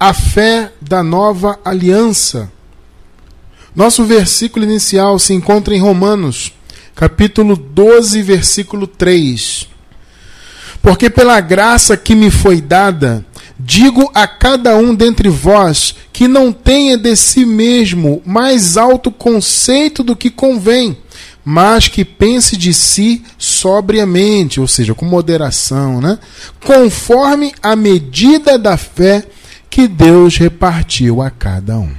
a fé da nova aliança. Nosso versículo inicial se encontra em Romanos, capítulo 12, versículo 3. Porque pela graça que me foi dada, digo a cada um dentre vós que não tenha de si mesmo mais alto conceito do que convém, mas que pense de si sobriamente, ou seja, com moderação, né? conforme a medida da fé que Deus repartiu a cada um.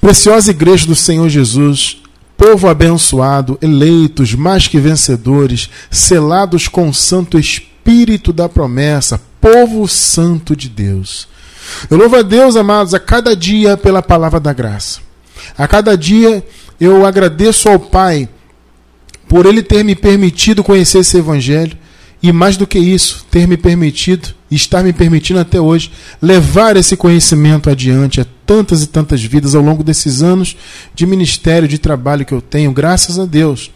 Preciosa Igreja do Senhor Jesus, povo abençoado, eleitos, mais que vencedores, selados com o Santo Espírito da promessa, povo santo de Deus. Eu louvo a Deus, amados, a cada dia pela palavra da graça. A cada dia eu agradeço ao Pai por Ele ter me permitido conhecer esse Evangelho e mais do que isso, ter me permitido, estar me permitindo até hoje, levar esse conhecimento adiante a tantas e tantas vidas ao longo desses anos de ministério, de trabalho que eu tenho, graças a Deus.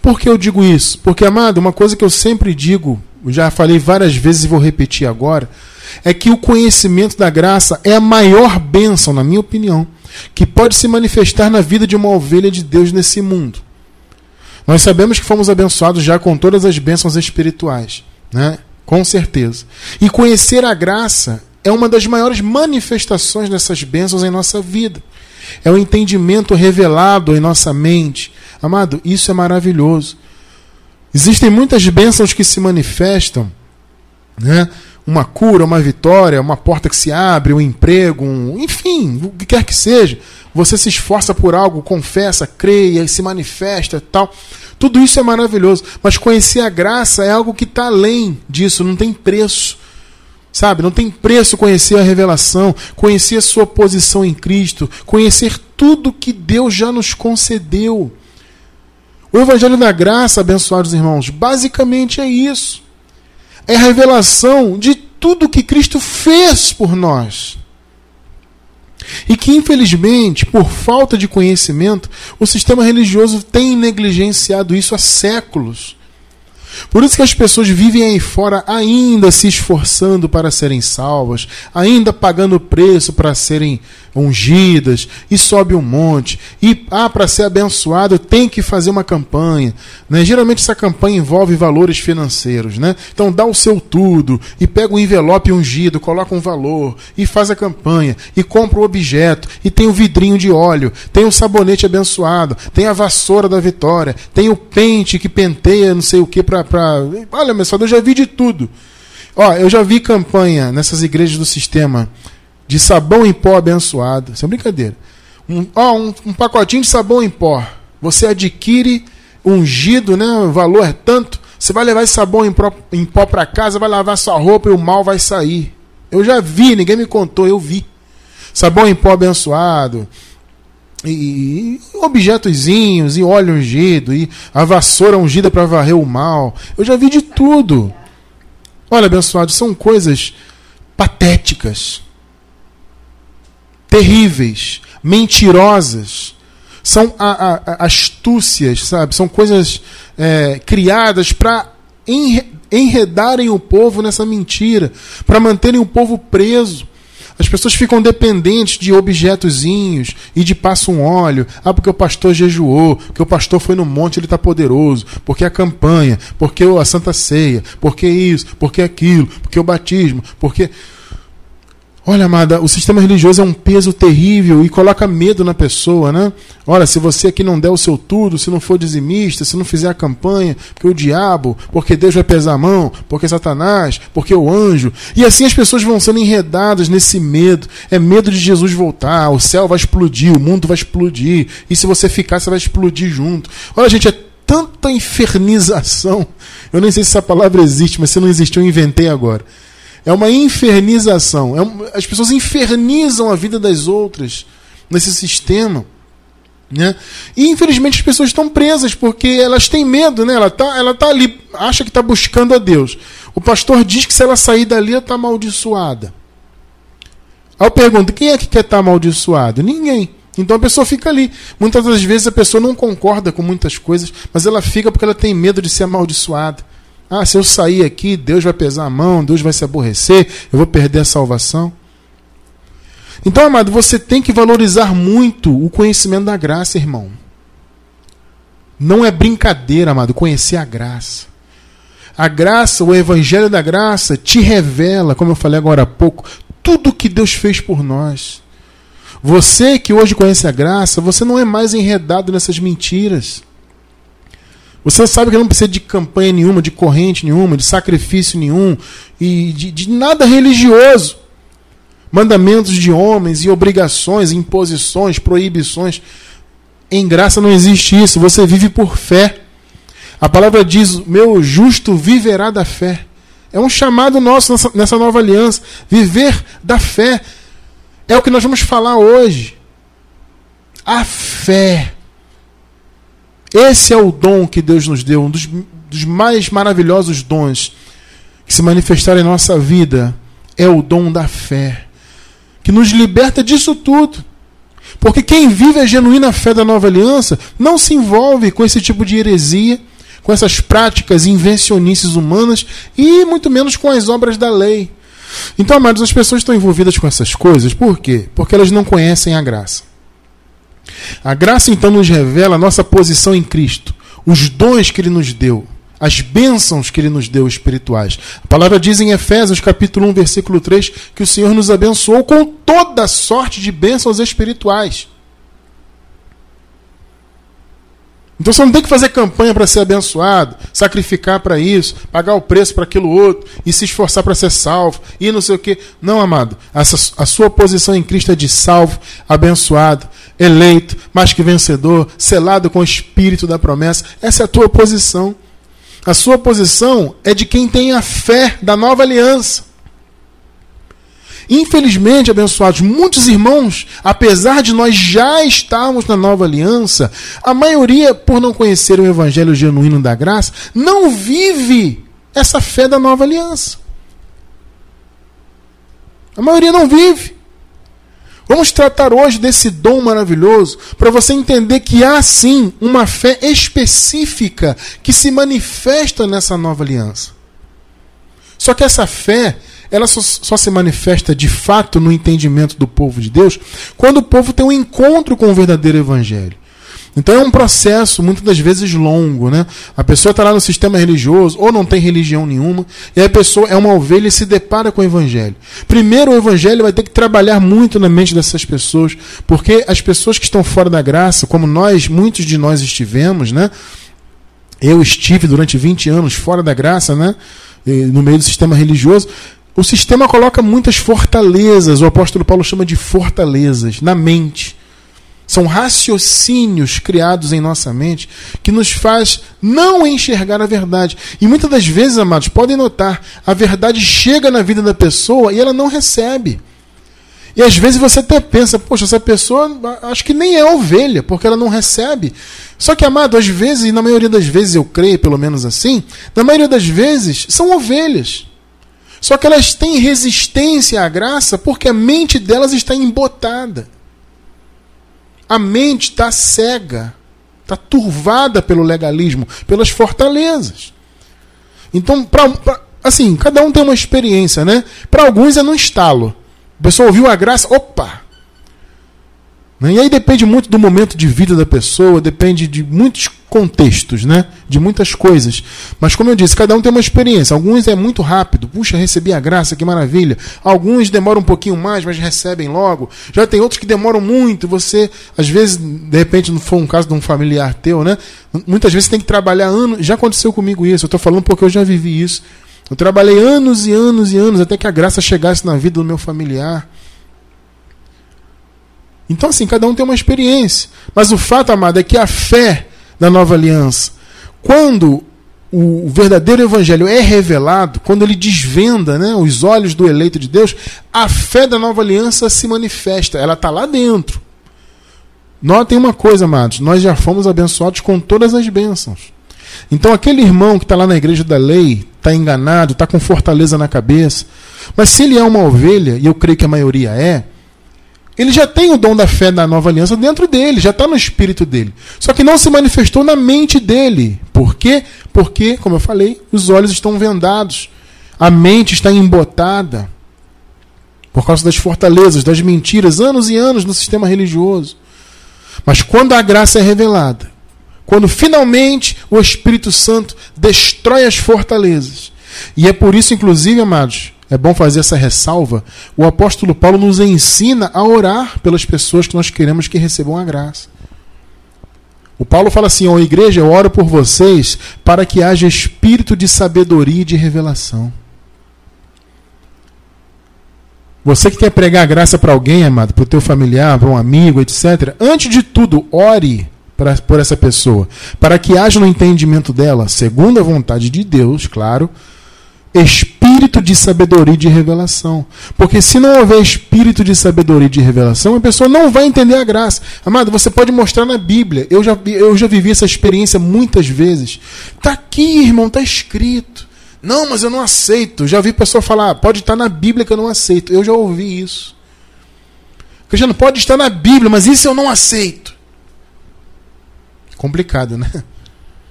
Por que eu digo isso? Porque, amado, uma coisa que eu sempre digo, já falei várias vezes e vou repetir agora, é que o conhecimento da graça é a maior bênção, na minha opinião, que pode se manifestar na vida de uma ovelha de Deus nesse mundo. Nós sabemos que fomos abençoados já com todas as bênçãos espirituais, né? Com certeza. E conhecer a graça é uma das maiores manifestações dessas bênçãos em nossa vida. É o entendimento revelado em nossa mente. Amado, isso é maravilhoso. Existem muitas bênçãos que se manifestam, né? Uma cura, uma vitória, uma porta que se abre, um emprego, um... enfim, o que quer que seja você se esforça por algo, confessa, creia, se manifesta tal. Tudo isso é maravilhoso. Mas conhecer a graça é algo que está além disso, não tem preço. Sabe? Não tem preço conhecer a revelação, conhecer a sua posição em Cristo, conhecer tudo que Deus já nos concedeu. O Evangelho da Graça, abençoados irmãos, basicamente é isso. É a revelação de tudo que Cristo fez por nós. E que, infelizmente, por falta de conhecimento, o sistema religioso tem negligenciado isso há séculos. Por isso que as pessoas vivem aí fora ainda se esforçando para serem salvas, ainda pagando preço para serem ungidas, e sobe um monte. E ah, para ser abençoado tem que fazer uma campanha. Né? Geralmente essa campanha envolve valores financeiros. Né? Então dá o seu tudo, e pega um envelope ungido, coloca um valor, e faz a campanha, e compra o objeto, e tem o vidrinho de óleo, tem o sabonete abençoado, tem a vassoura da vitória, tem o pente que penteia não sei o que para. Pra... Olha, meu eu já vi de tudo. Ó, eu já vi campanha nessas igrejas do sistema de sabão em pó abençoado. Isso é brincadeira. Um, ó, um, um pacotinho de sabão em pó. Você adquire ungido, né? O valor é tanto. Você vai levar esse sabão em, em pó para casa, vai lavar sua roupa e o mal vai sair. Eu já vi, ninguém me contou, eu vi. Sabão em pó abençoado. E, objetozinhos, e óleo ungido, e a vassoura ungida para varrer o mal. Eu já vi de tudo. Olha, abençoado, são coisas patéticas terríveis, mentirosas, são a, a, a astúcias, sabe? São coisas é, criadas para enredarem o povo nessa mentira, para manterem o povo preso. As pessoas ficam dependentes de objetozinhos e de passa um óleo. Ah, porque o pastor jejuou, porque o pastor foi no monte, ele está poderoso, porque a campanha, porque a Santa Ceia, porque isso, porque aquilo, porque o batismo, porque. Olha, amada, o sistema religioso é um peso terrível e coloca medo na pessoa, né? Olha, se você aqui não der o seu tudo, se não for dizimista, se não fizer a campanha, porque o diabo, porque Deus vai pesar a mão, porque Satanás, porque o anjo. E assim as pessoas vão sendo enredadas nesse medo. É medo de Jesus voltar, o céu vai explodir, o mundo vai explodir. E se você ficar, você vai explodir junto. Olha, gente, é tanta infernização. Eu nem sei se essa palavra existe, mas se não existiu, eu inventei agora é uma infernização. É um, as pessoas infernizam a vida das outras nesse sistema. Né? E infelizmente as pessoas estão presas porque elas têm medo, né? Ela está ela tá ali, acha que está buscando a Deus. O pastor diz que se ela sair dali, ela está amaldiçoada. Aí eu pergunto: quem é que quer estar tá amaldiçoado? Ninguém. Então a pessoa fica ali. Muitas das vezes a pessoa não concorda com muitas coisas, mas ela fica porque ela tem medo de ser amaldiçoada. Ah, se eu sair aqui, Deus vai pesar a mão, Deus vai se aborrecer, eu vou perder a salvação. Então, amado, você tem que valorizar muito o conhecimento da graça, irmão. Não é brincadeira, amado, conhecer a graça. A graça, o evangelho da graça, te revela, como eu falei agora há pouco, tudo que Deus fez por nós. Você que hoje conhece a graça, você não é mais enredado nessas mentiras. Você sabe que não precisa de campanha nenhuma, de corrente nenhuma, de sacrifício nenhum e de, de nada religioso. Mandamentos de homens e obrigações, imposições, proibições. Em graça não existe isso. Você vive por fé. A palavra diz: Meu justo viverá da fé. É um chamado nosso nessa, nova aliança. Viver da fé. É o que nós vamos falar hoje. A fé. Esse é o dom que Deus nos deu, um dos, dos mais maravilhosos dons que se manifestaram em nossa vida. É o dom da fé, que nos liberta disso tudo. Porque quem vive a genuína fé da nova aliança não se envolve com esse tipo de heresia, com essas práticas invencionices humanas e muito menos com as obras da lei. Então, amados, as pessoas estão envolvidas com essas coisas, por quê? Porque elas não conhecem a graça. A graça então nos revela a nossa posição em Cristo, os dons que ele nos deu, as bênçãos que ele nos deu espirituais. A palavra diz em Efésios capítulo 1, versículo 3, que o Senhor nos abençoou com toda sorte de bênçãos espirituais. Então você não tem que fazer campanha para ser abençoado, sacrificar para isso, pagar o preço para aquilo outro e se esforçar para ser salvo e não sei o que. Não, amado. Essa, a sua posição em Cristo é de salvo, abençoado, eleito, mais que vencedor, selado com o espírito da promessa. Essa é a tua posição. A sua posição é de quem tem a fé da nova aliança. Infelizmente, abençoados, muitos irmãos, apesar de nós já estarmos na nova aliança, a maioria, por não conhecer o evangelho genuíno da graça, não vive essa fé da nova aliança. A maioria não vive. Vamos tratar hoje desse dom maravilhoso para você entender que há sim uma fé específica que se manifesta nessa nova aliança. Só que essa fé ela só, só, se manifesta de fato no entendimento do povo de Deus quando o povo tem um encontro com o verdadeiro evangelho. Então é um processo muitas das vezes longo, né? A pessoa está lá no sistema religioso ou não tem religião nenhuma, e a pessoa é uma ovelha e se depara com o evangelho. Primeiro o evangelho vai ter que trabalhar muito na mente dessas pessoas, porque as pessoas que estão fora da graça, como nós, muitos de nós estivemos, né? Eu estive durante 20 anos fora da graça, né? No meio do sistema religioso. O sistema coloca muitas fortalezas, o apóstolo Paulo chama de fortalezas, na mente. São raciocínios criados em nossa mente que nos faz não enxergar a verdade. E muitas das vezes, amados, podem notar, a verdade chega na vida da pessoa e ela não recebe. E às vezes você até pensa, poxa, essa pessoa acho que nem é ovelha, porque ela não recebe. Só que, amado, às vezes, e na maioria das vezes eu creio, pelo menos assim, na maioria das vezes são ovelhas. Só que elas têm resistência à graça porque a mente delas está embotada. A mente está cega, está turvada pelo legalismo, pelas fortalezas. Então, pra, pra, assim, cada um tem uma experiência, né? Para alguns é no estalo. A pessoa ouviu a graça, opa? E aí depende muito do momento de vida da pessoa, depende de muitos contextos, né? de muitas coisas. Mas como eu disse, cada um tem uma experiência. Alguns é muito rápido, puxa, recebi a graça, que maravilha. Alguns demoram um pouquinho mais, mas recebem logo. Já tem outros que demoram muito. Você, às vezes, de repente, não foi um caso de um familiar teu, né? Muitas vezes tem que trabalhar anos. Já aconteceu comigo isso. Eu estou falando porque eu já vivi isso. Eu trabalhei anos e anos e anos até que a graça chegasse na vida do meu familiar. Então, assim, cada um tem uma experiência. Mas o fato, amado, é que a fé da nova aliança, quando o verdadeiro evangelho é revelado, quando ele desvenda né, os olhos do eleito de Deus, a fé da nova aliança se manifesta. Ela está lá dentro. Notem uma coisa, amados: nós já fomos abençoados com todas as bênçãos. Então, aquele irmão que está lá na igreja da lei, está enganado, está com fortaleza na cabeça, mas se ele é uma ovelha, e eu creio que a maioria é, ele já tem o dom da fé da nova aliança dentro dele, já está no espírito dele. Só que não se manifestou na mente dele. Por quê? Porque, como eu falei, os olhos estão vendados, a mente está embotada por causa das fortalezas, das mentiras, anos e anos no sistema religioso. Mas quando a graça é revelada, quando finalmente o Espírito Santo destrói as fortalezas, e é por isso, inclusive, amados, é bom fazer essa ressalva, o apóstolo Paulo nos ensina a orar pelas pessoas que nós queremos que recebam a graça. O Paulo fala assim: ó, igreja, eu oro por vocês para que haja espírito de sabedoria e de revelação. Você que quer pregar graça para alguém, amado, para o teu familiar, para um amigo, etc., antes de tudo, ore pra, por essa pessoa, para que haja no entendimento dela, segundo a vontade de Deus, claro, espírito de sabedoria e de revelação. Porque se não houver espírito de sabedoria e de revelação, a pessoa não vai entender a graça. Amado, você pode mostrar na Bíblia. Eu já, eu já vivi essa experiência muitas vezes. Está aqui, irmão, está escrito. Não, mas eu não aceito. Já vi pessoa falar, ah, pode estar na Bíblia que eu não aceito. Eu já ouvi isso. Cristiano, pode estar na Bíblia, mas isso eu não aceito. Complicado, né?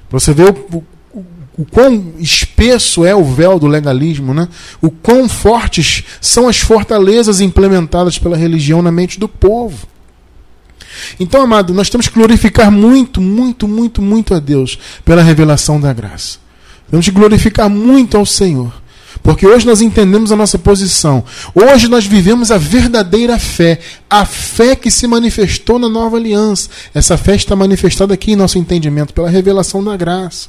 Você vê o, o, quão espesso é o véu do legalismo, né? O quão fortes são as fortalezas implementadas pela religião na mente do povo. Então, amado, nós temos que glorificar muito, muito, muito, muito a Deus pela revelação da graça. Temos que glorificar muito ao Senhor. Porque hoje nós entendemos a nossa posição. Hoje nós vivemos a verdadeira fé. A fé que se manifestou na nova aliança. Essa fé está manifestada aqui em nosso entendimento, pela revelação da graça.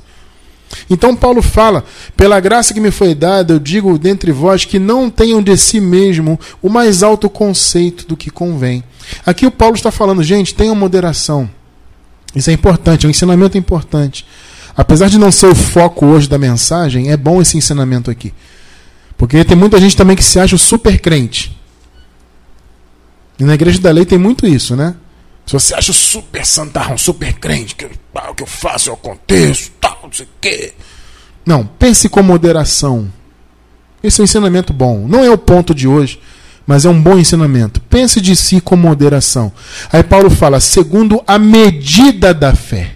Então Paulo fala: pela graça que me foi dada, eu digo dentre vós que não tenham de si mesmo o mais alto conceito do que convém. Aqui o Paulo está falando, gente, tenham moderação. Isso é importante, é um ensinamento importante. Apesar de não ser o foco hoje da mensagem, é bom esse ensinamento aqui. Porque tem muita gente também que se acha super crente. E na igreja da lei tem muito isso, né? Se você acha super santarrão, super crente, que o que eu faço, eu aconteço, tal, não sei o quê. Não, pense com moderação. Esse é um ensinamento bom. Não é o ponto de hoje, mas é um bom ensinamento. Pense de si com moderação. Aí Paulo fala, segundo a medida da fé.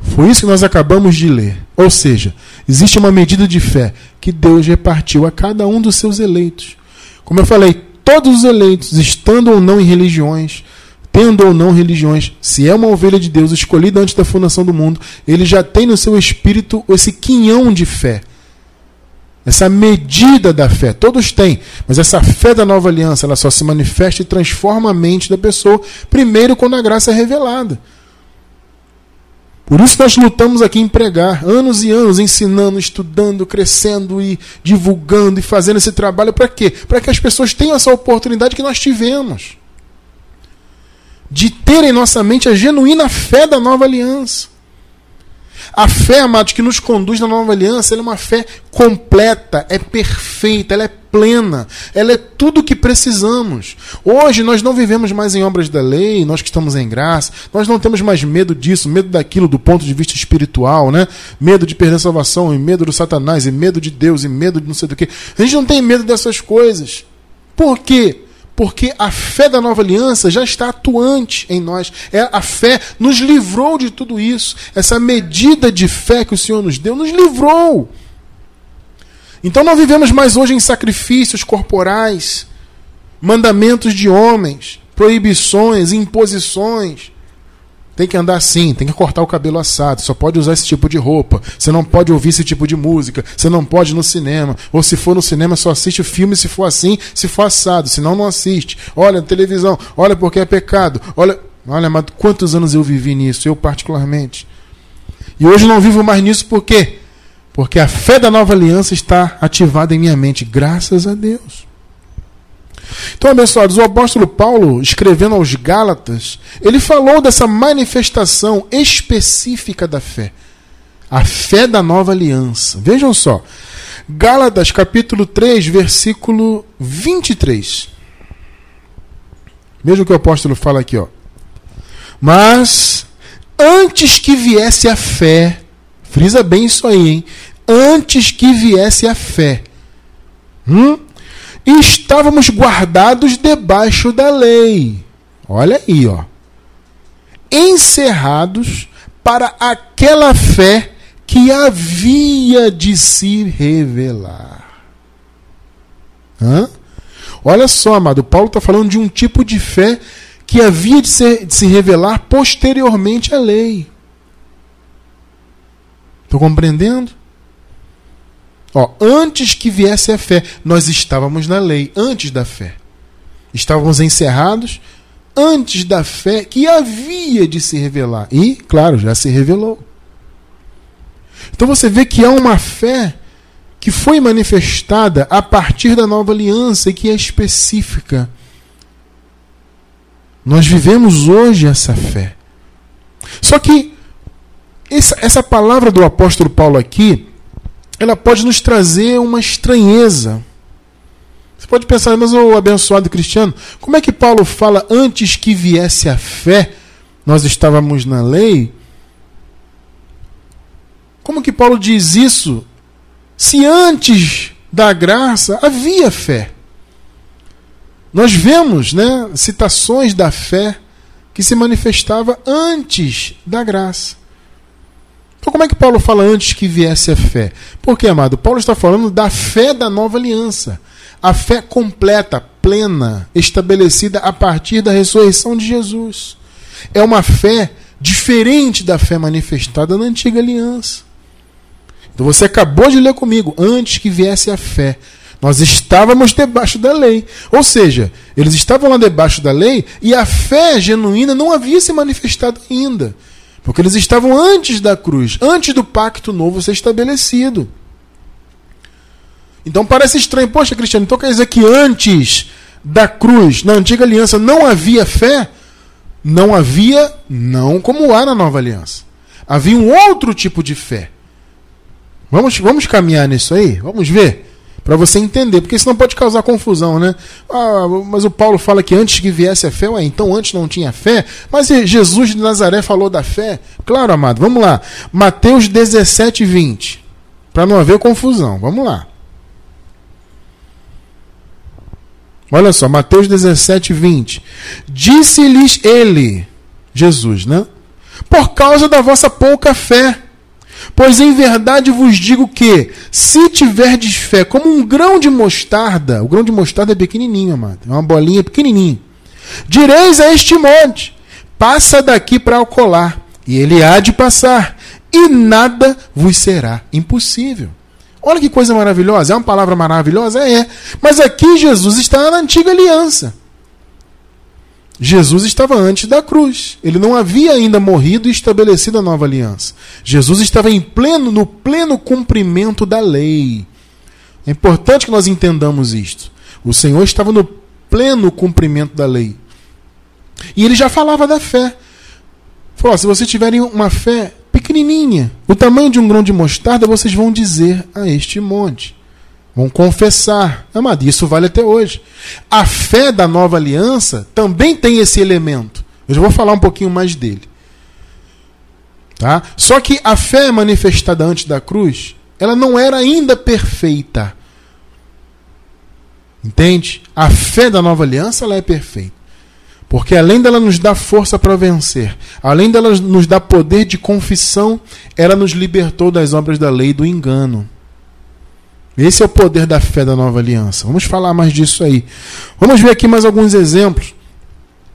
Foi isso que nós acabamos de ler. Ou seja, existe uma medida de fé que Deus repartiu a cada um dos seus eleitos. Como eu falei, todos os eleitos, estando ou não em religiões, tendo ou não religiões, se é uma ovelha de Deus escolhida antes da fundação do mundo, ele já tem no seu espírito esse quinhão de fé. Essa medida da fé, todos têm, mas essa fé da nova aliança, ela só se manifesta e transforma a mente da pessoa, primeiro quando a graça é revelada. Por isso nós lutamos aqui em pregar, anos e anos, ensinando, estudando, crescendo e divulgando e fazendo esse trabalho para quê? Para que as pessoas tenham essa oportunidade que nós tivemos. De ter em nossa mente a genuína fé da nova aliança. A fé, amados, que nos conduz na nova aliança, ela é uma fé completa, é perfeita, ela é plena, ela é tudo o que precisamos. Hoje nós não vivemos mais em obras da lei, nós que estamos em graça, nós não temos mais medo disso, medo daquilo do ponto de vista espiritual, né? Medo de perder a salvação, e medo do Satanás, e medo de Deus, e medo de não sei do que. A gente não tem medo dessas coisas. Por quê? Porque a fé da nova aliança já está atuante em nós. É, a fé nos livrou de tudo isso. Essa medida de fé que o Senhor nos deu nos livrou. Então não vivemos mais hoje em sacrifícios corporais, mandamentos de homens, proibições, imposições. Tem que andar assim, tem que cortar o cabelo assado, só pode usar esse tipo de roupa, você não pode ouvir esse tipo de música, você não pode ir no cinema, ou se for no cinema só assiste o filme se for assim, se for assado, senão não assiste. Olha, televisão, olha porque é pecado. Olha, olha, amado, quantos anos eu vivi nisso, eu particularmente. E hoje não vivo mais nisso por quê? Porque a fé da nova aliança está ativada em minha mente, graças a Deus. Então, abençoados, o apóstolo Paulo, escrevendo aos Gálatas, ele falou dessa manifestação específica da fé. A fé da nova aliança. Vejam só. Gálatas capítulo 3, versículo 23. Veja o que o apóstolo fala aqui, ó. Mas antes que viesse a fé, frisa bem isso aí, hein? Antes que viesse a fé. Hum? Estávamos guardados debaixo da lei. Olha aí, ó. Encerrados para aquela fé que havia de se revelar. Hã? Olha só, amado, Paulo está falando de um tipo de fé que havia de, ser, de se revelar posteriormente à lei. Estou compreendendo? Ó, antes que viesse a fé, nós estávamos na lei, antes da fé. Estávamos encerrados antes da fé que havia de se revelar. E, claro, já se revelou. Então você vê que há uma fé que foi manifestada a partir da nova aliança e que é específica. Nós vivemos hoje essa fé. Só que essa, essa palavra do apóstolo Paulo aqui, ela pode nos trazer uma estranheza. Você pode pensar, mas o abençoado cristiano, como é que Paulo fala antes que viesse a fé, nós estávamos na lei? Como que Paulo diz isso se antes da graça havia fé? Nós vemos né, citações da fé que se manifestava antes da graça. Então, como é que Paulo fala antes que viesse a fé? Porque, amado, Paulo está falando da fé da nova aliança. A fé completa, plena, estabelecida a partir da ressurreição de Jesus. É uma fé diferente da fé manifestada na antiga aliança. Então você acabou de ler comigo, antes que viesse a fé. Nós estávamos debaixo da lei. Ou seja, eles estavam lá debaixo da lei e a fé genuína não havia se manifestado ainda. Porque eles estavam antes da cruz, antes do pacto novo ser estabelecido. Então parece estranho, poxa, Cristiano, então quer dizer que antes da cruz, na antiga aliança, não havia fé? Não havia, não como há na nova aliança. Havia um outro tipo de fé. Vamos, vamos caminhar nisso aí? Vamos ver? Para você entender, porque senão pode causar confusão, né? Ah, mas o Paulo fala que antes que viesse a fé, ué, então antes não tinha fé. Mas Jesus de Nazaré falou da fé? Claro, amado, vamos lá. Mateus 17, 20. Para não haver confusão, vamos lá. Olha só, Mateus 17, 20. Disse-lhes ele, Jesus, né? Por causa da vossa pouca fé. Pois em verdade vos digo que, se tiverdes fé como um grão de mostarda, o grão de mostarda é pequenininho, amado, é uma bolinha pequenininha, direis a este monte: passa daqui para alcolar, e ele há de passar, e nada vos será impossível. Olha que coisa maravilhosa, é uma palavra maravilhosa? É, mas aqui Jesus está na antiga aliança. Jesus estava antes da cruz. Ele não havia ainda morrido e estabelecido a nova aliança. Jesus estava em pleno, no pleno cumprimento da lei. É importante que nós entendamos isto. O Senhor estava no pleno cumprimento da lei. E ele já falava da fé. Falou: se vocês tiverem uma fé pequenininha, o tamanho de um grão de mostarda, vocês vão dizer a este monte. Vão confessar. Amado, isso vale até hoje. A fé da nova aliança também tem esse elemento. Eu já vou falar um pouquinho mais dele. Tá? Só que a fé manifestada antes da cruz, ela não era ainda perfeita. Entende? A fé da nova aliança ela é perfeita. Porque além dela nos dar força para vencer, além dela nos dar poder de confissão, ela nos libertou das obras da lei do engano. Esse é o poder da fé da nova aliança. Vamos falar mais disso aí. Vamos ver aqui mais alguns exemplos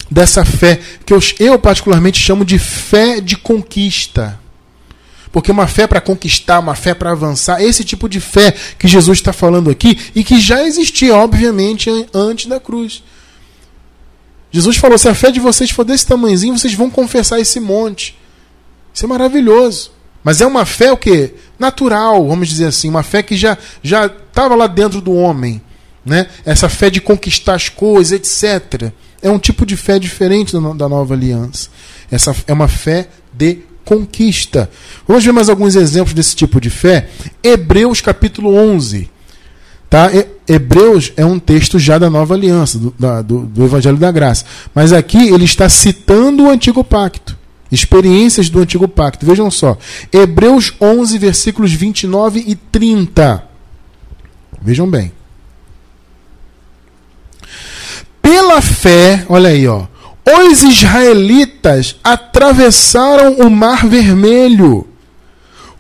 dessa fé que eu, eu particularmente chamo de fé de conquista. Porque uma fé para conquistar, uma fé para avançar, esse tipo de fé que Jesus está falando aqui e que já existia, obviamente, antes da cruz. Jesus falou: se a fé de vocês for desse tamanhozinho, vocês vão confessar esse monte. Isso é maravilhoso. Mas é uma fé o quê? Natural, vamos dizer assim, uma fé que já já estava lá dentro do homem, né? Essa fé de conquistar as coisas, etc. É um tipo de fé diferente da nova aliança. Essa é uma fé de conquista. Vamos ver mais alguns exemplos desse tipo de fé. Hebreus capítulo 11. Tá? Hebreus é um texto já da nova aliança, do, da, do, do Evangelho da Graça. Mas aqui ele está citando o antigo pacto. Experiências do antigo pacto. Vejam só. Hebreus 11, versículos 29 e 30. Vejam bem. Pela fé, olha aí, ó. Os israelitas atravessaram o Mar Vermelho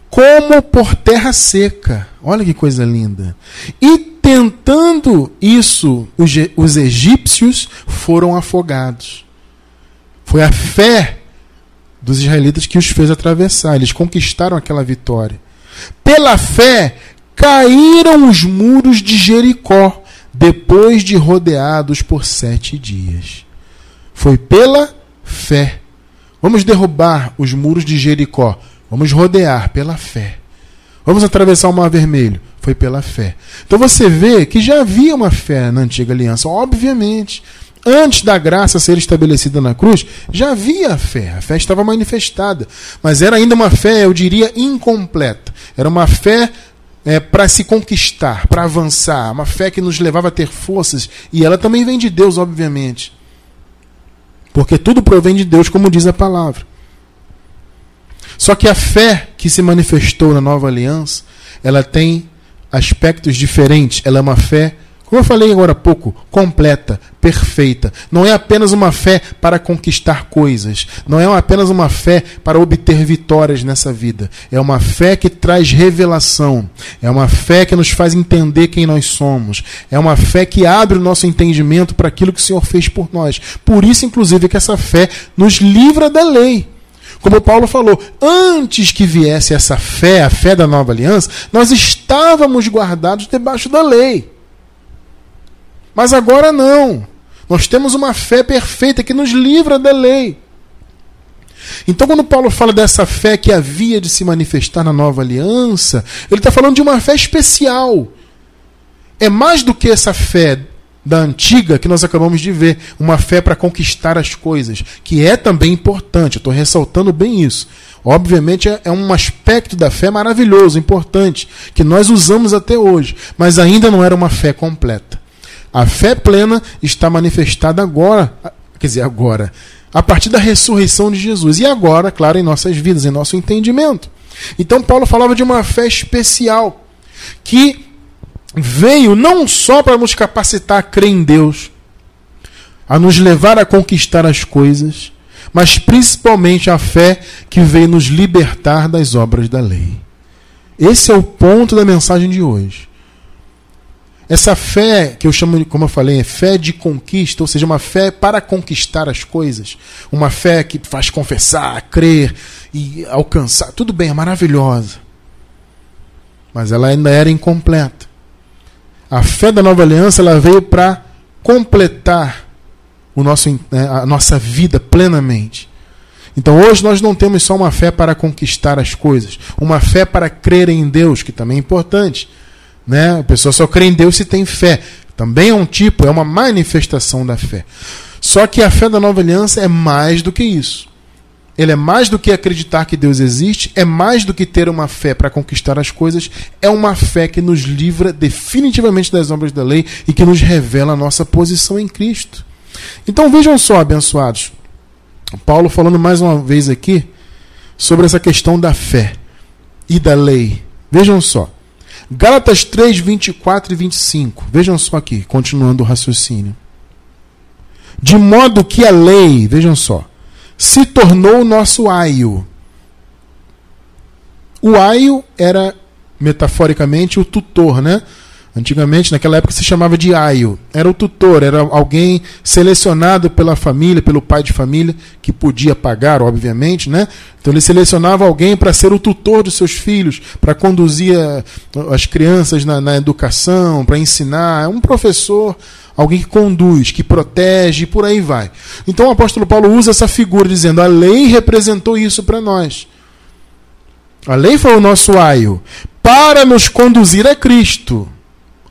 como por terra seca. Olha que coisa linda. E tentando isso, os, os egípcios foram afogados. Foi a fé dos israelitas que os fez atravessar. Eles conquistaram aquela vitória. Pela fé, caíram os muros de Jericó, depois de rodeados por sete dias. Foi pela fé. Vamos derrubar os muros de Jericó. Vamos rodear pela fé. Vamos atravessar o Mar Vermelho. Foi pela fé. Então você vê que já havia uma fé na antiga aliança, obviamente. Antes da graça ser estabelecida na cruz, já havia fé. A fé estava manifestada. Mas era ainda uma fé, eu diria, incompleta. Era uma fé é, para se conquistar, para avançar. Uma fé que nos levava a ter forças. E ela também vem de Deus, obviamente. Porque tudo provém de Deus, como diz a palavra. Só que a fé que se manifestou na nova aliança, ela tem aspectos diferentes. Ela é uma fé como eu falei agora há pouco, completa, perfeita. Não é apenas uma fé para conquistar coisas. Não é apenas uma fé para obter vitórias nessa vida. É uma fé que traz revelação. É uma fé que nos faz entender quem nós somos. É uma fé que abre o nosso entendimento para aquilo que o Senhor fez por nós. Por isso, inclusive, que essa fé nos livra da lei. Como Paulo falou, antes que viesse essa fé, a fé da nova aliança, nós estávamos guardados debaixo da lei. Mas agora não. Nós temos uma fé perfeita que nos livra da lei. Então, quando Paulo fala dessa fé que havia de se manifestar na nova aliança, ele está falando de uma fé especial. É mais do que essa fé da antiga que nós acabamos de ver, uma fé para conquistar as coisas, que é também importante, estou ressaltando bem isso. Obviamente é um aspecto da fé maravilhoso, importante, que nós usamos até hoje, mas ainda não era uma fé completa. A fé plena está manifestada agora, quer dizer, agora, a partir da ressurreição de Jesus. E agora, claro, em nossas vidas, em nosso entendimento. Então, Paulo falava de uma fé especial, que veio não só para nos capacitar a crer em Deus, a nos levar a conquistar as coisas, mas principalmente a fé que veio nos libertar das obras da lei. Esse é o ponto da mensagem de hoje. Essa fé, que eu chamo, como eu falei, é fé de conquista, ou seja, uma fé para conquistar as coisas. Uma fé que faz confessar, crer e alcançar. Tudo bem, é maravilhosa. Mas ela ainda era incompleta. A fé da nova aliança ela veio para completar o nosso, né, a nossa vida plenamente. Então hoje nós não temos só uma fé para conquistar as coisas, uma fé para crer em Deus, que também é importante né? A pessoa só crê em Deus se tem fé. Também é um tipo, é uma manifestação da fé. Só que a fé da nova aliança é mais do que isso. Ele é mais do que acreditar que Deus existe, é mais do que ter uma fé para conquistar as coisas, é uma fé que nos livra definitivamente das obras da lei e que nos revela a nossa posição em Cristo. Então vejam só, abençoados. Paulo falando mais uma vez aqui sobre essa questão da fé e da lei. Vejam só. Gálatas 3, 24 e 25. Vejam só aqui, continuando o raciocínio. De modo que a lei, vejam só, se tornou nosso aio. O aio era, metaforicamente, o tutor, né? Antigamente, naquela época, se chamava de aio. Era o tutor, era alguém selecionado pela família, pelo pai de família, que podia pagar, obviamente, né? Então ele selecionava alguém para ser o tutor dos seus filhos, para conduzir as crianças na, na educação, para ensinar. É um professor, alguém que conduz, que protege, por aí vai. Então o apóstolo Paulo usa essa figura dizendo: a lei representou isso para nós. A lei foi o nosso aio para nos conduzir a Cristo.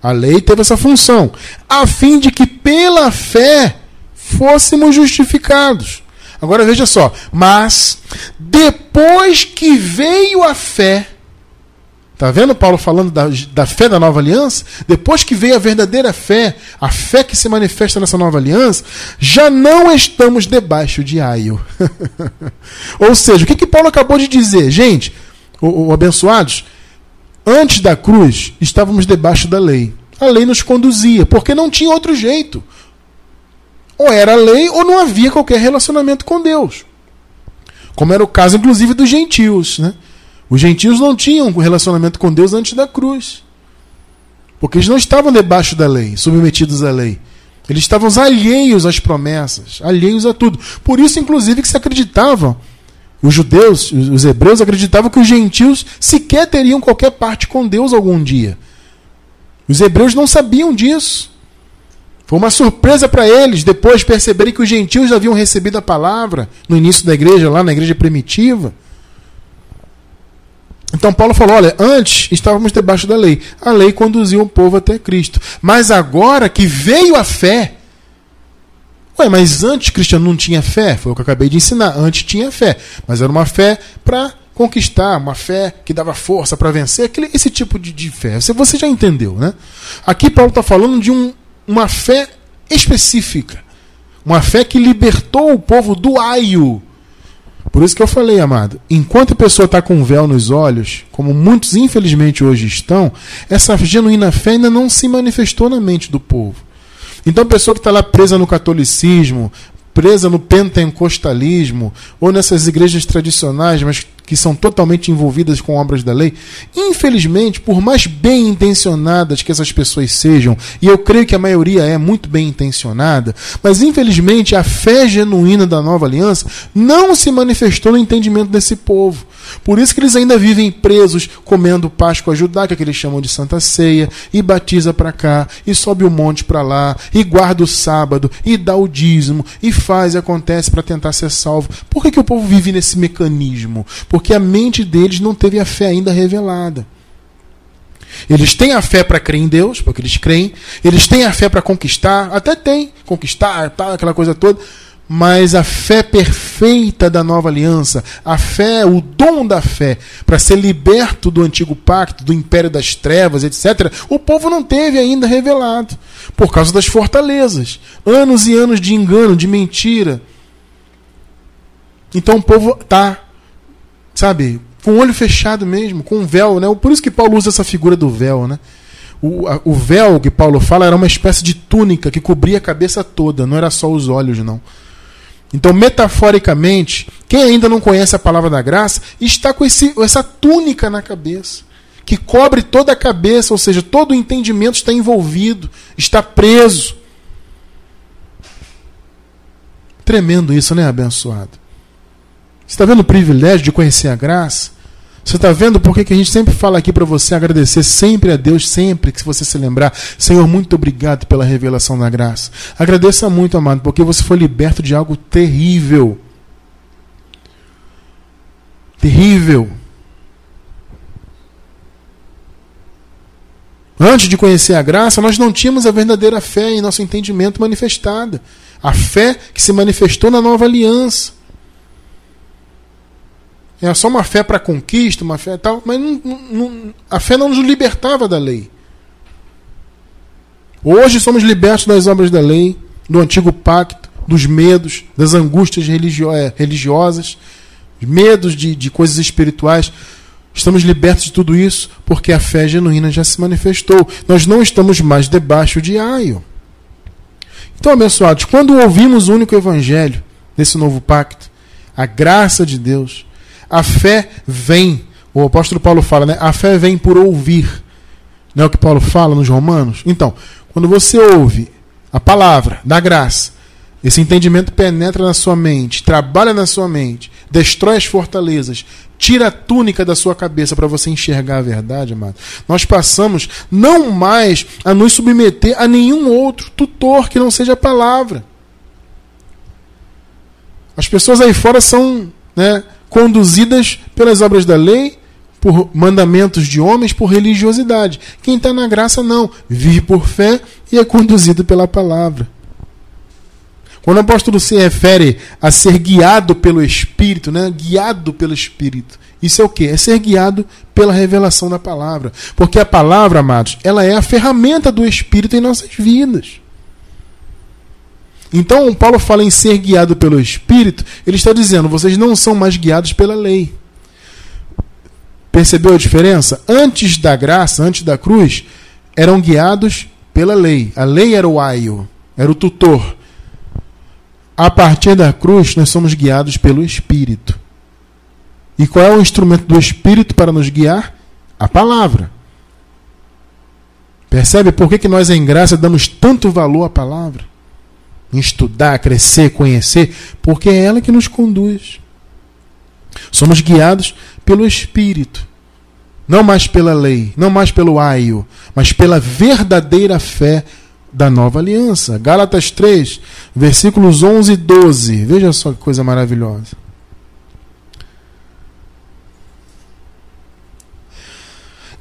A lei teve essa função, a fim de que pela fé fôssemos justificados. Agora veja só, mas depois que veio a fé, Está vendo Paulo falando da, da, fé da nova aliança? Depois que veio a verdadeira fé, a fé que se manifesta nessa nova aliança, já não estamos debaixo de aio. Ou seja, o que, que Paulo acabou de dizer? Gente, o, o abençoados, Antes da cruz, estávamos debaixo da lei. A lei nos conduzia, porque não tinha outro jeito. Ou era lei ou não havia qualquer relacionamento com Deus. Como era o caso, inclusive, dos gentios. Né? Os gentios não tinham relacionamento com Deus antes da cruz. Porque eles não estavam debaixo da lei, submetidos à lei. Eles estavam alheios às promessas, alheios a tudo. Por isso, inclusive, que se acreditavam, os judeus, os hebreus acreditavam que os gentios sequer teriam qualquer parte com Deus algum dia. Os hebreus não sabiam disso. Foi uma surpresa para eles depois perceberem que os gentios haviam recebido a palavra no início da igreja, lá na igreja primitiva. Então Paulo falou: olha, antes estávamos debaixo da lei. A lei conduziu o povo até Cristo. Mas agora que veio a fé. Ué, mas antes Cristiano não tinha fé? Foi o que eu acabei de ensinar. Antes tinha fé. Mas era uma fé para conquistar, uma fé que dava força para vencer, aquele, esse tipo de, de fé. Você, você já entendeu, né? Aqui Paulo está falando de um, uma fé específica. Uma fé que libertou o povo do aio. Por isso que eu falei, amado, enquanto a pessoa está com um véu nos olhos, como muitos infelizmente hoje estão, essa genuína fé ainda não se manifestou na mente do povo. Então a pessoa que está lá presa no catolicismo, presa no pentecostalismo, ou nessas igrejas tradicionais, mas que são totalmente envolvidas com obras da lei, infelizmente, por mais bem intencionadas que essas pessoas sejam, e eu creio que a maioria é muito bem intencionada, mas infelizmente a fé genuína da nova aliança não se manifestou no entendimento desse povo. Por isso que eles ainda vivem presos, comendo Páscoa judaica, que eles chamam de Santa Ceia, e batiza para cá, e sobe o monte para lá, e guarda o sábado, e dá o dízimo, e faz e acontece para tentar ser salvo. Por que, que o povo vive nesse mecanismo? Porque a mente deles não teve a fé ainda revelada. Eles têm a fé para crer em Deus, porque eles creem. Eles têm a fé para conquistar, até tem, conquistar, tal, aquela coisa toda mas a fé perfeita da nova aliança, a fé, o dom da fé, para ser liberto do antigo pacto, do império das trevas, etc., o povo não teve ainda revelado, por causa das fortalezas. Anos e anos de engano, de mentira. Então o povo está, sabe, com o olho fechado mesmo, com um véu, né? Por isso que Paulo usa essa figura do véu, né? O, a, o véu que Paulo fala era uma espécie de túnica que cobria a cabeça toda, não era só os olhos, não. Então, metaforicamente, quem ainda não conhece a palavra da graça está com esse, essa túnica na cabeça, que cobre toda a cabeça, ou seja, todo o entendimento está envolvido, está preso. Tremendo isso, né, abençoado? Você está vendo o privilégio de conhecer a graça? Você está vendo por que a gente sempre fala aqui para você agradecer sempre a Deus, sempre que você se lembrar. Senhor, muito obrigado pela revelação da graça. Agradeça muito, amado, porque você foi liberto de algo terrível. Terrível. Antes de conhecer a graça, nós não tínhamos a verdadeira fé em nosso entendimento manifestada. A fé que se manifestou na nova aliança. É só uma fé para conquista, uma fé tal, mas não, não, a fé não nos libertava da lei. Hoje somos libertos das obras da lei, do antigo pacto, dos medos, das angústias religio é, religiosas, medos de, de coisas espirituais. Estamos libertos de tudo isso porque a fé genuína já se manifestou. Nós não estamos mais debaixo de aio. Então, abençoados, quando ouvimos o único evangelho desse novo pacto, a graça de Deus, a fé vem, o apóstolo Paulo fala, né? A fé vem por ouvir. Não é o que Paulo fala nos Romanos? Então, quando você ouve a palavra da graça, esse entendimento penetra na sua mente, trabalha na sua mente, destrói as fortalezas, tira a túnica da sua cabeça para você enxergar a verdade, amado. Nós passamos não mais a nos submeter a nenhum outro tutor que não seja a palavra. As pessoas aí fora são né, conduzidas pelas obras da lei, por mandamentos de homens, por religiosidade. Quem está na graça, não. Vive por fé e é conduzido pela palavra. Quando o apóstolo se refere a ser guiado pelo Espírito, né? guiado pelo Espírito, isso é o que? É ser guiado pela revelação da palavra. Porque a palavra, amados, ela é a ferramenta do Espírito em nossas vidas. Então, Paulo fala em ser guiado pelo Espírito, ele está dizendo: vocês não são mais guiados pela lei. Percebeu a diferença? Antes da graça, antes da cruz, eram guiados pela lei. A lei era o aio, era o tutor. A partir da cruz, nós somos guiados pelo Espírito. E qual é o instrumento do Espírito para nos guiar? A palavra. Percebe por que, que nós em graça damos tanto valor à palavra? Em estudar, crescer, conhecer, porque é ela que nos conduz. Somos guiados pelo Espírito. Não mais pela lei, não mais pelo aio, mas pela verdadeira fé da nova aliança. Gálatas 3, versículos 11 e 12. Veja só que coisa maravilhosa.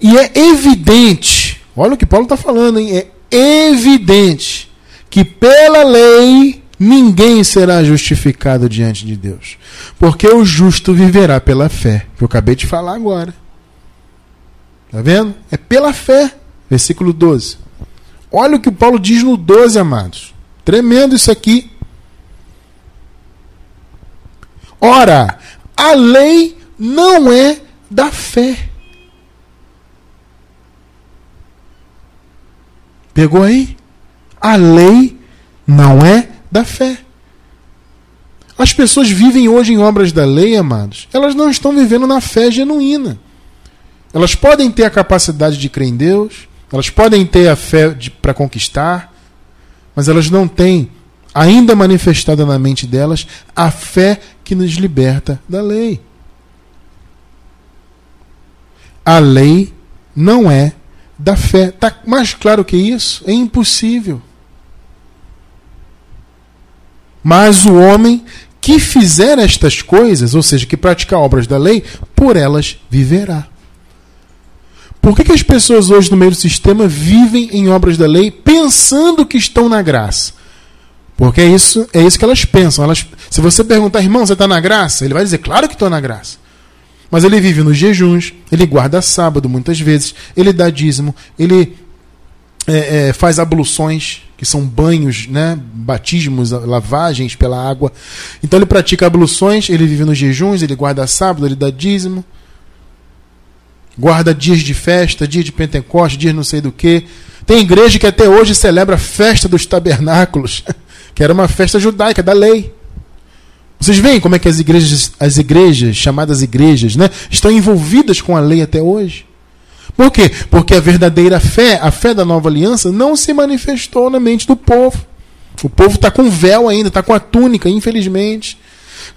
E é evidente, olha o que Paulo está falando, hein? é evidente que pela lei ninguém será justificado diante de Deus, porque o justo viverá pela fé, que eu acabei de falar agora. Está vendo? É pela fé. Versículo 12. Olha o que Paulo diz no 12, amados. Tremendo isso aqui. Ora, a lei não é da fé. Pegou aí? A lei não é da fé. As pessoas vivem hoje em obras da lei, amados. Elas não estão vivendo na fé genuína. Elas podem ter a capacidade de crer em Deus, elas podem ter a fé para conquistar, mas elas não têm ainda manifestada na mente delas a fé que nos liberta da lei. A lei não é da fé. Está mais claro que isso? É impossível. Mas o homem que fizer estas coisas, ou seja, que praticar obras da lei, por elas viverá. Por que, que as pessoas hoje no meio do sistema vivem em obras da lei pensando que estão na graça? Porque é isso, é isso que elas pensam. Elas, se você perguntar, irmão, você está na graça? Ele vai dizer, claro que estou na graça. Mas ele vive nos jejuns, ele guarda sábado muitas vezes, ele dá dízimo, ele é, é, faz abluções, que são banhos, né, batismos, lavagens pela água. Então ele pratica abluções, ele vive nos jejuns, ele guarda sábado, ele dá dízimo guarda dias de festa, dia de Pentecoste, dias não sei do que. Tem igreja que até hoje celebra a festa dos tabernáculos, que era uma festa judaica da lei. Vocês veem como é que as igrejas, as igrejas, chamadas igrejas, né, estão envolvidas com a lei até hoje? Por quê? Porque a verdadeira fé, a fé da nova aliança, não se manifestou na mente do povo. O povo está com véu ainda, está com a túnica, infelizmente.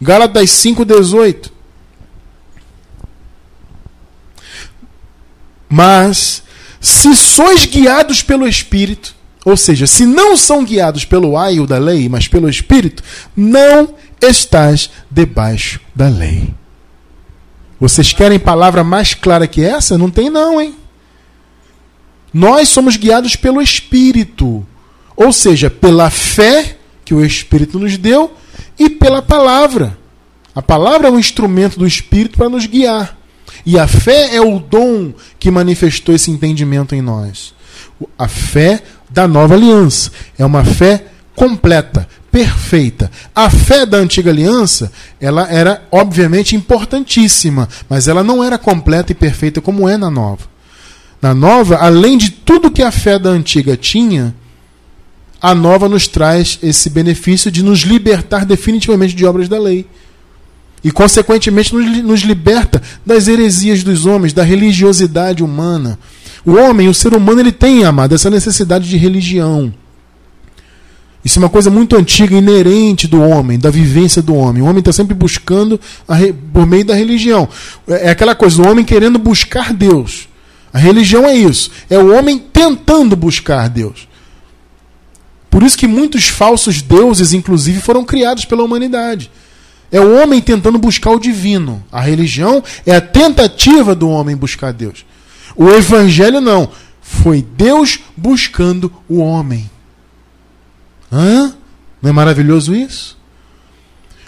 Gálatas 5,18. Mas, se sois guiados pelo Espírito, ou seja, se não são guiados pelo aio da lei, mas pelo Espírito, não estás debaixo da lei. Vocês querem palavra mais clara que essa? Não tem, não, hein? Nós somos guiados pelo Espírito, ou seja, pela fé que o Espírito nos deu e pela palavra. A palavra é um instrumento do Espírito para nos guiar. E a fé é o dom que manifestou esse entendimento em nós. A fé da nova aliança é uma fé completa, perfeita. A fé da antiga aliança, ela era obviamente importantíssima, mas ela não era completa e perfeita como é na nova. Na nova, além de tudo que a fé da antiga tinha, a nova nos traz esse benefício de nos libertar definitivamente de obras da lei e, consequentemente, nos, liberta das heresias dos homens, da religiosidade humana. O homem, o ser humano, ele tem, amado, essa necessidade de religião. Isso é uma coisa muito antiga, inerente do homem, da vivência do homem. O homem está sempre buscando re... por meio da religião. É, é aquela coisa, o homem querendo buscar Deus. A religião é isso. É o homem tentando buscar Deus. Por isso que muitos falsos deuses, inclusive, foram criados pela humanidade. É o homem tentando buscar o divino. A religião é a tentativa do homem buscar Deus. O evangelho não. Foi Deus buscando o homem. Hã? Não é maravilhoso isso?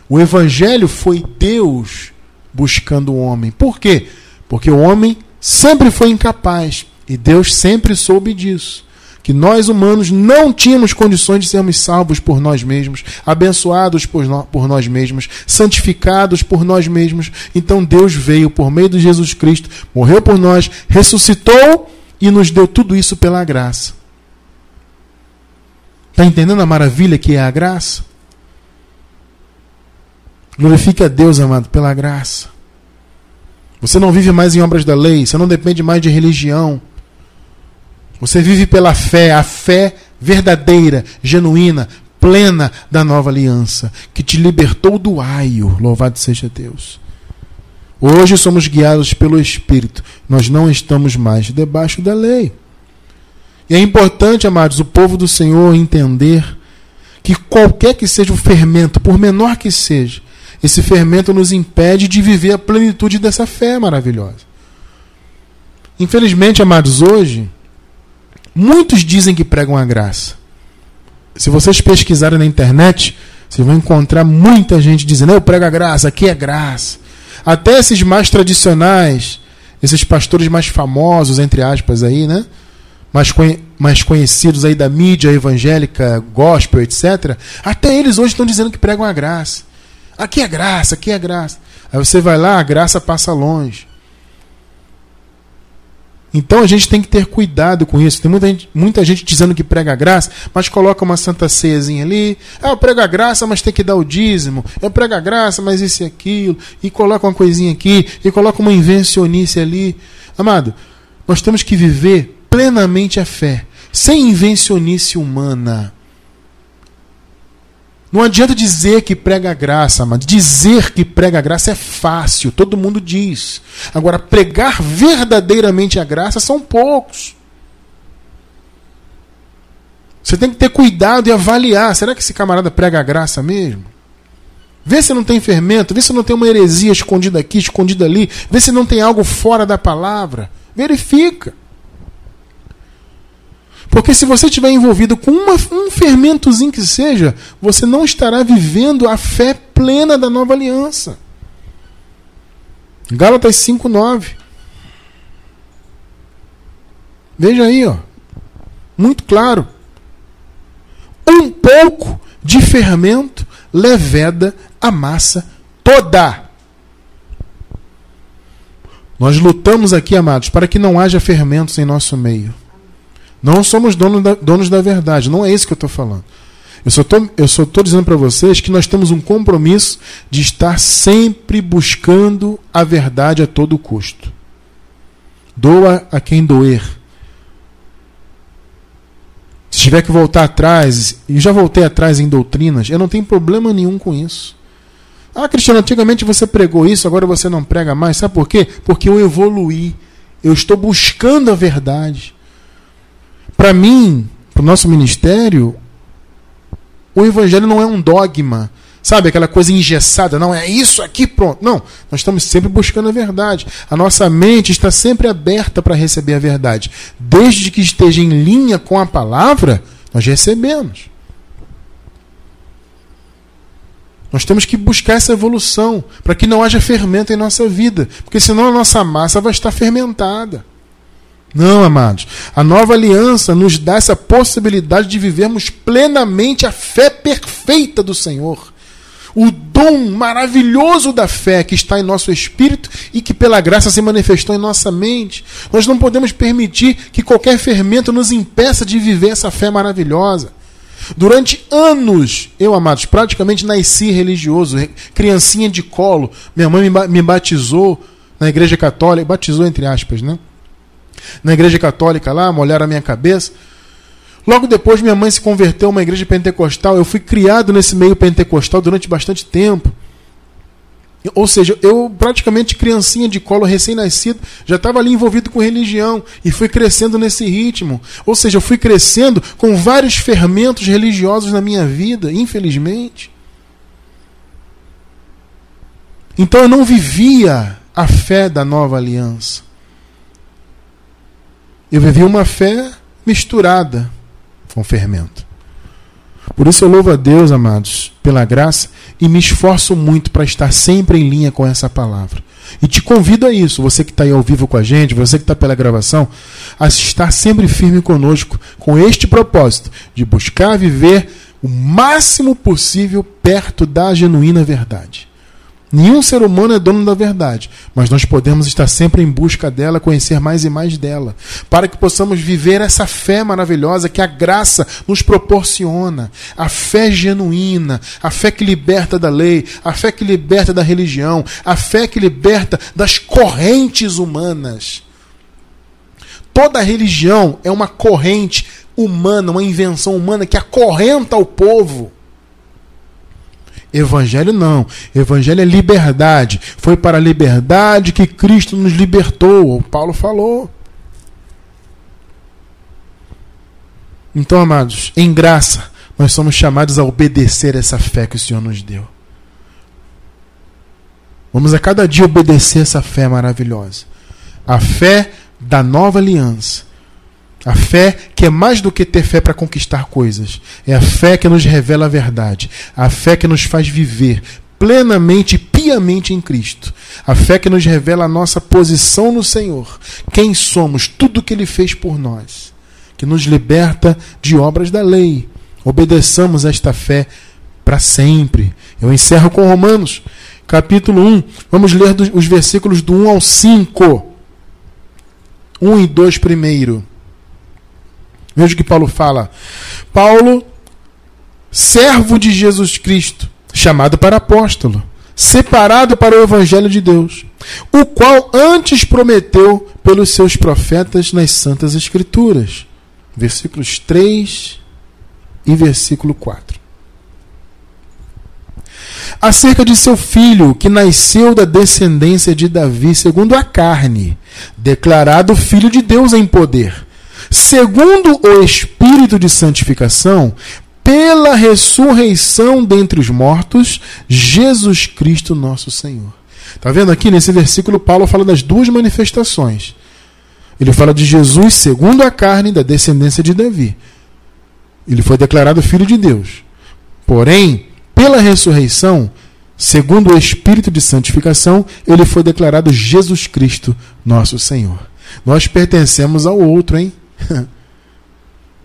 O evangelho foi Deus buscando o homem. Por quê? Porque o homem sempre foi incapaz e Deus sempre soube disso que nós humanos não tínhamos condições de sermos salvos por nós mesmos, abençoados por, no, por nós mesmos, santificados por nós mesmos. Então Deus veio por meio de Jesus Cristo, morreu por nós, ressuscitou e nos deu tudo isso pela graça. Está entendendo a maravilha que é a graça? Glorifique a Deus, amado, pela graça. Você não vive mais em obras da lei, você não depende mais de religião. Você vive pela fé, a fé verdadeira, genuína, plena da nova aliança, que te libertou do aio. Louvado seja Deus. Hoje somos guiados pelo Espírito. Nós não estamos mais debaixo da lei. E é importante, amados, o povo do Senhor entender que qualquer que seja o fermento, por menor que seja, esse fermento nos impede de viver a plenitude dessa fé maravilhosa. Infelizmente, amados, hoje, muitos dizem que pregam a graça. Se vocês pesquisarem na internet, vocês vão encontrar muita gente dizendo: Eu prego a graça, aqui é graça. Até esses mais tradicionais, esses pastores mais famosos, entre aspas, aí, né? Mais, mais conhecidos aí da mídia evangélica, gospel, etc. Até eles hoje estão dizendo que pregam a graça. Aqui é graça, aqui é graça. Aí você vai lá, a graça passa longe. Então a gente tem que ter cuidado com isso. Tem muita gente, muita gente dizendo que prega a graça, mas coloca uma santa ceiazinha ali. Ah, eu prego a graça, mas tem que dar o dízimo. Eu prego a graça, mas isso e aquilo. E coloca uma coisinha aqui, e coloca uma invencionice ali. Amado, nós temos que viver plenamente a fé, sem invencionice humana. Não adianta dizer que prega a graça, mas dizer que prega a graça é fácil, todo mundo diz. Agora, pregar verdadeiramente a graça são poucos. Você tem que ter cuidado e avaliar: será que esse camarada prega a graça mesmo? Vê se não tem fermento, vê se não tem uma heresia escondida aqui, escondida ali, vê se não tem algo fora da palavra. Verifica. Porque se você estiver envolvido com uma, um fermentozinho que seja, você não estará vivendo a fé plena da nova aliança. Gálatas 5,9. Veja aí, ó. Muito claro. Um pouco de fermento leveda a massa toda. Nós lutamos aqui, amados, para que não haja fermentos em nosso meio. Não somos donos da, donos da verdade, não é isso que eu estou falando. Eu só estou dizendo para vocês que nós temos um compromisso de estar sempre buscando a verdade a todo custo. Doa a quem doer. Se tiver que voltar atrás, e já voltei atrás em doutrinas, eu não tenho problema nenhum com isso. Ah, Cristiano, antigamente você pregou isso, agora você não prega mais. Sabe por quê? Porque eu evoluí. Eu estou buscando a verdade. Para mim, para o nosso ministério, o evangelho não é um dogma, sabe? Aquela coisa engessada, não é isso aqui, pronto. Não, nós estamos sempre buscando a verdade. A nossa mente está sempre aberta para receber a verdade. Desde que esteja em linha com a palavra, nós recebemos. Nós temos que buscar essa evolução para que não haja fermento em nossa vida, porque senão a nossa massa vai estar fermentada. Não, amados. A nova aliança nos dá essa possibilidade de vivermos plenamente a fé perfeita do Senhor. O dom maravilhoso da fé que está em nosso espírito e que pela graça se manifestou em nossa mente. Nós não podemos permitir que qualquer fermento nos impeça de viver essa fé maravilhosa. Durante anos, eu, amados, praticamente nasci religioso, criancinha de colo. Minha mãe me batizou na igreja católica, batizou entre aspas, né? Na igreja católica lá, molharam a minha cabeça. Logo depois, minha mãe se converteu a uma igreja pentecostal. Eu fui criado nesse meio pentecostal durante bastante tempo. Ou seja, eu praticamente criancinha de colo recém-nascido, já estava ali envolvido com religião e fui crescendo nesse ritmo. Ou seja, eu fui crescendo com vários fermentos religiosos na minha vida, infelizmente. Então eu não vivia a fé da nova aliança. Eu vivi uma fé misturada com fermento. Por isso eu louvo a Deus, amados, pela graça e me esforço muito para estar sempre em linha com essa palavra. E te convido a isso, você que está aí ao vivo com a gente, você que está pela gravação, a estar sempre firme conosco com este propósito de buscar viver o máximo possível perto da genuína verdade. Nenhum ser humano é dono da verdade, mas nós podemos estar sempre em busca dela, conhecer mais e mais dela, para que possamos viver essa fé maravilhosa que a graça nos proporciona. A fé genuína, a fé que liberta da lei, a fé que liberta da religião, a fé que liberta das correntes humanas. Toda religião é uma corrente humana, uma invenção humana que acorrenta o povo. Evangelho não. Evangelho é liberdade. Foi para a liberdade que Cristo nos libertou. O Paulo falou. Então, amados, em graça, nós somos chamados a obedecer essa fé que o Senhor nos deu. Vamos a cada dia obedecer essa fé maravilhosa. A fé da nova aliança a fé que é mais do que ter fé para conquistar coisas. É a fé que nos revela a verdade. A fé que nos faz viver plenamente e piamente em Cristo. A fé que nos revela a nossa posição no Senhor. Quem somos, tudo que Ele fez por nós. Que nos liberta de obras da lei. Obedeçamos esta fé para sempre. Eu encerro com Romanos, capítulo 1. Vamos ler os versículos do 1 ao 5. 1 e 2 primeiro. Veja o que Paulo fala. Paulo, servo de Jesus Cristo, chamado para apóstolo, separado para o evangelho de Deus, o qual antes prometeu pelos seus profetas nas santas escrituras. Versículos 3 e versículo 4 acerca de seu filho, que nasceu da descendência de Davi, segundo a carne, declarado filho de Deus em poder, segundo o Espírito de santificação, pela ressurreição dentre os mortos, Jesus Cristo nosso Senhor. Está vendo aqui nesse versículo, Paulo fala das duas manifestações. Ele fala de Jesus segundo a carne, da descendência de Davi. Ele foi declarado filho de Deus. Porém, pela ressurreição, segundo o Espírito de santificação, ele foi declarado Jesus Cristo, nosso Senhor. Nós pertencemos ao outro, hein?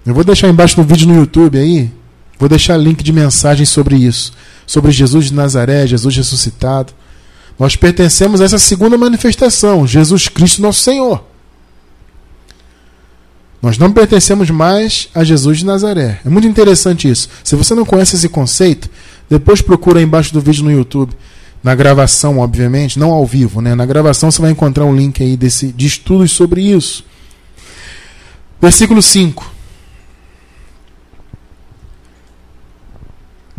Eu vou deixar embaixo no vídeo no YouTube aí, vou deixar link de mensagem sobre isso, sobre Jesus de Nazaré, Jesus ressuscitado. Nós pertencemos a essa segunda manifestação, Jesus Cristo nosso Senhor. Nós não pertencemos mais a Jesus de Nazaré. É muito interessante isso. Se você não conhece esse conceito, depois procura aí embaixo do vídeo no YouTube. Na gravação, obviamente, não ao vivo, né? Na gravação você vai encontrar um link aí desse, de estudos sobre isso. Versículo 5.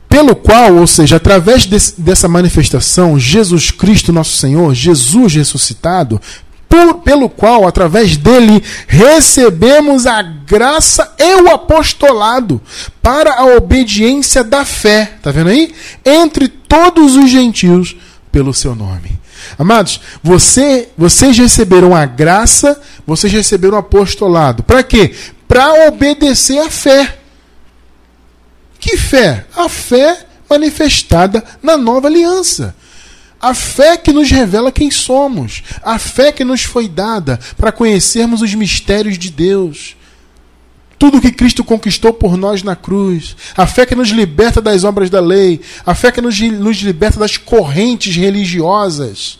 Pelo qual, ou seja, através desse, dessa manifestação, Jesus Cristo, nosso Senhor, Jesus ressuscitado, por, pelo qual, através dele, recebemos a graça e o apostolado para a obediência da fé. Está vendo aí? Entre todos os gentios, pelo seu nome. Amados, você, vocês receberam a graça, vocês receberam o apostolado. Para quê? Para obedecer à fé. Que fé? A fé manifestada na nova aliança. A fé que nos revela quem somos. A fé que nos foi dada para conhecermos os mistérios de Deus. Tudo que Cristo conquistou por nós na cruz. A fé que nos liberta das obras da lei. A fé que nos, nos liberta das correntes religiosas.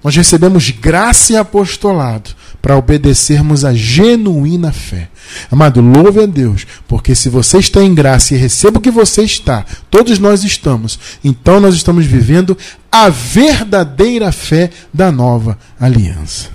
Nós recebemos graça e apostolado para obedecermos a genuína fé. Amado, louve a Deus, porque se você está em graça e receba o que você está, todos nós estamos, então nós estamos vivendo a verdadeira fé da nova aliança.